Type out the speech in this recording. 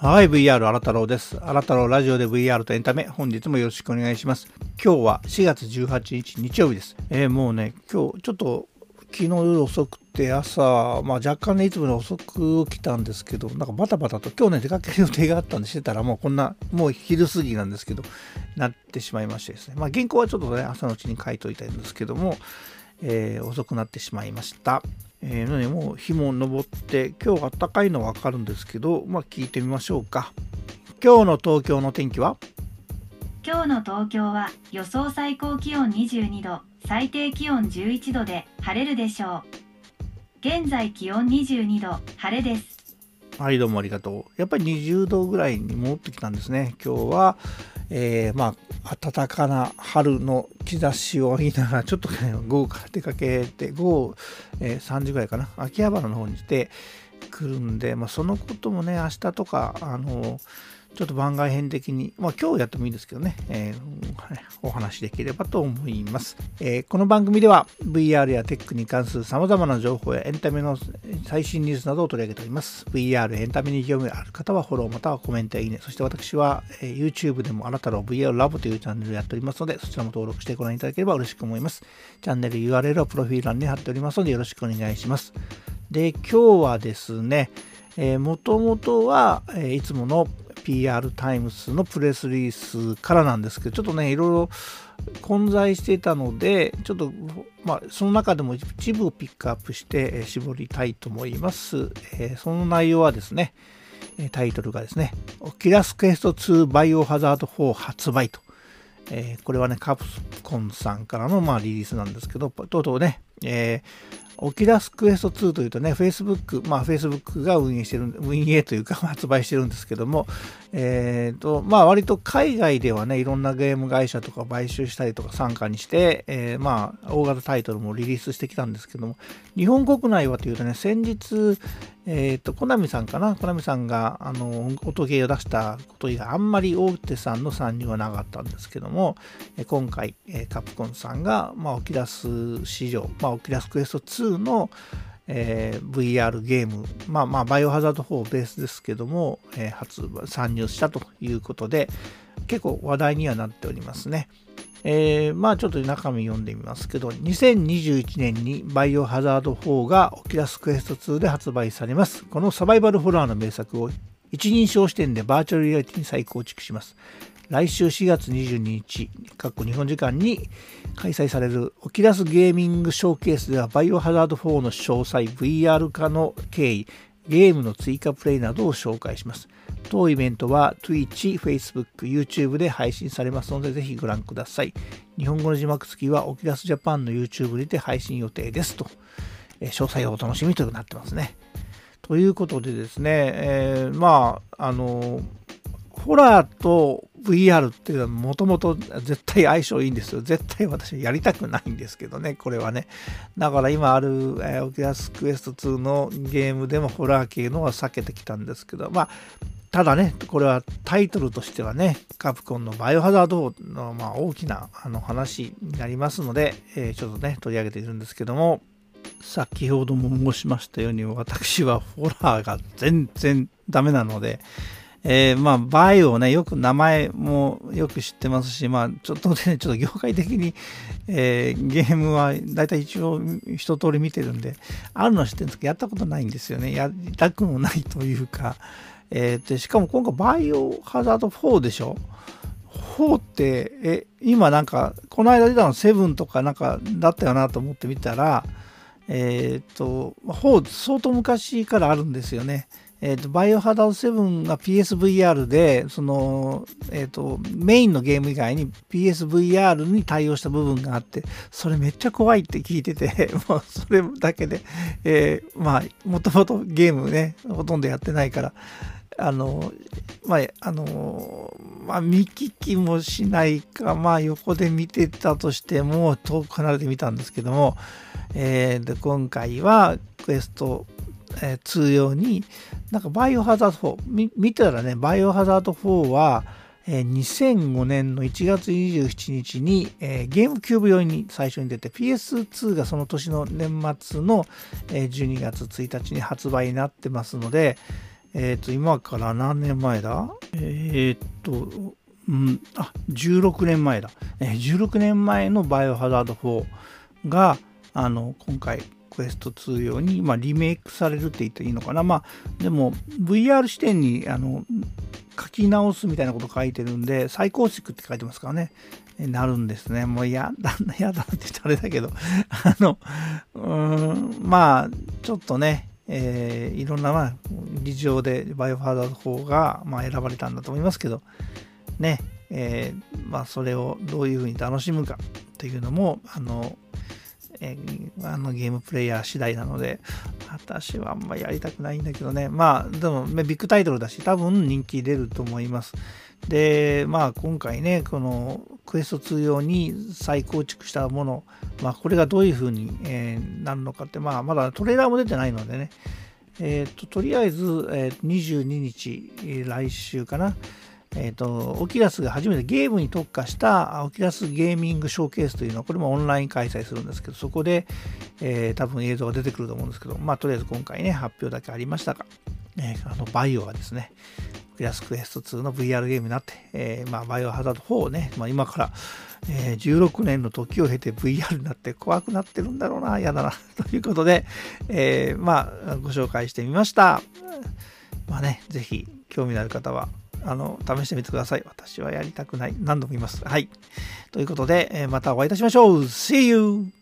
はい、VR 新太郎です。新太郎ラジオで VR とエンタメ、本日もよろしくお願いします。今日は4月18日日曜日です。えー、もうね、今日ちょっと昨日夜遅くて朝、まあ、若干ねいつもより遅く起きたんですけどなんかバタバタと今日ね出かける予定があったんでしてたらもうこんなもう昼過ぎなんですけどなってしまいましてですねまあ原稿はちょっとね朝のうちに書いといたんですけども、えー、遅くなってしまいましたえー、ね、もう日も昇って今日暖かいのは分かるんですけどまあ聞いてみましょうか。今日の東京の天気は？今日の東京は予想最高気温22度最低気温11度で晴れるでしょう。現在気温22度晴れです。はいどうもありがとう。やっぱり20度ぐらいに戻ってきたんですね。今日は、えー、まあ暖かな春の兆しを言いながらちょっと、ね、午後から出かけて午後、えー、3時ぐらいかな。秋葉原の方に来て来るんで、まあ、そのこともね明日とかあのちょっと番外編的に、まあ今日やってもいいんですけどね、えー、お話できればと思います、えー、この番組では VR やテックに関する様々な情報やエンタメの最新ニュースなどを取り上げております。VR、エンタメに興味ある方はフォローまたはコメントやいいね。そして私は、えー、YouTube でもあなたの VR ラボというチャンネルをやっておりますので、そちらも登録してご覧いただければ嬉しく思います。チャンネル URL をプロフィール欄に貼っておりますのでよろしくお願いします。で、今日はですね、もともとは、え、いつもの PR タイムスのプレスリリースからなんですけど、ちょっとね、いろいろ混在していたので、ちょっと、まあ、その中でも一部をピックアップして、え、絞りたいと思います、え、その内容はですね、タイトルがですね、キラスクエスト2バイオハザード4発売と。え、これはね、カプコンさんからの、まあ、リリースなんですけど、とうとうね、えー、オキラスクエスト2というとね、Facebook、まあ Facebook が運営してる、運営というか 発売してるんですけども、えっ、ー、と、まあ割と海外ではね、いろんなゲーム会社とか買収したりとか参加にして、えー、まあ大型タイトルもリリースしてきたんですけども、日本国内はというとね、先日、えっ、ー、と、コナミさんかな？コナミさんが、あの、音ゲーを出したこと以外、あんまり大手さんの参入はなかったんですけども、今回、カプコンさんが、まあ、オキラス市場、まあ、オキラスクエスト2の、えー、VR ゲーム、まあまあ、バイオハザード4ベースですけども、えー、発、参入したということで、結構話題にはなっておりますね。えー、まあちょっと中身読んでみますけど、2021年にバイオハザード4がオキラスクエスト2で発売されます。このサバイバルホラーの名作を一人称視点でバーチャルリアリティに再構築します。来週4月22日、過去日本時間に開催されるオキラスゲーミングショーケースではバイオハザード4の詳細、VR 化の経緯、ゲームの追加プレイなどを紹介します。当イベントは Twitch、Facebook、YouTube で配信されますのでぜひご覧ください。日本語の字幕付きはオキラスジャパンの YouTube にて配信予定ですと。え詳細をお楽しみとなってますね。ということでですね、えー、まあ、あの、ホラーと VR っていうのはもともと絶対相性いいんですよ。絶対私やりたくないんですけどね、これはね。だから今ある、えー、オキラスクエスト2のゲームでもホラー系のは避けてきたんですけど、まあ、ただね、これはタイトルとしてはね、カプコンのバイオハザードの、まあ、大きなあの話になりますので、えー、ちょっとね、取り上げているんですけども、先ほども申しましたように、私はホラーが全然ダメなので、えー、まあ、バイオね、よく名前もよく知ってますし、まあ、ちょっとね、ちょっと業界的に、えー、ゲームは大体一応一通り見てるんで、あるのは知ってるんですけど、やったことないんですよね。やりたくもないというか、えー、でしかも今回バイオハザード4でしょ？4って、え、今なんか、この間出たの7とかなんかだったよなと思ってみたら、えっ、ー、と、4相当昔からあるんですよね。えーと、バイオハザード7が PSVR で、その、えっ、ー、と、メインのゲーム以外に PSVR に対応した部分があって、それめっちゃ怖いって聞いてて、もうそれだけで、えー、まあ、もともとゲームね、ほとんどやってないから、あの、まあ、あの、まあ、見聞きもしないか、まあ、横で見てたとしても、遠く離れてみたんですけども、えー、で今回はクエストえー、通用に、なんかバイオハザード4、見てたらね、バイオハザード4は、えー、2005年の1月27日に、えー、ゲームキューブ用に最初に出て PS2 がその年の年末の、えー、12月1日に発売になってますので、えっ、と、今から何年前だ？えっ、と、うん、あ、16年前だ。え16年前のバイオハザード4が、あの、今回、クエスト2用に、まあ、リメイクされるって言っていいのかな。まあ、でも、VR 視点に、あの、書き直すみたいなこと書いてるんで、再構築って書いてますからね。なるんですね。もうやだ、やだって言ったらあれだけど、あの、うーん、まあ、ちょっとね、えー、いろんな、まあ、事情でバイオハザード4が、まあ、選ばれたんだと思いますけど、ね、えー、まあ、それをどういうふうに楽しむかというのも、あの、えー、あのゲームプレイヤー次第なので、私はあんまりやりたくないんだけどね。まあ、でも、ビッグタイトルだし、多分人気出ると思います。で、まあ、今回ね、このクエスト2用に再構築したもの、まあ、これがどういう風に、え、なるのかって、まあ、まだトレーラーも出てないのでね、えーと、とりあえず、えー、22日、来週かな、えっ、ー、と、オキラスが初めてゲームに特化したオキラスゲーミングショーケースというのは、これもオンライン開催するんですけど、そこで、えー、多分映像が出てくると思うんですけど、まあ、とりあえず今回ね、発表だけありましたが、えー、あの、バイオがですね、オキラスクエスト2の VR ゲームになって、えー、まあ、バイオハザード4をね、まあ、今から、えー、16年の時を経て VR になって怖くなってるんだろうな、嫌だな、ということで、えー、まあ、ご紹介してみました。まあね、ぜひ興味のある方は、あの、試してみてください。私はやりたくない。何度も言います。はい。ということで、えまたお会いいたしましょう。See you!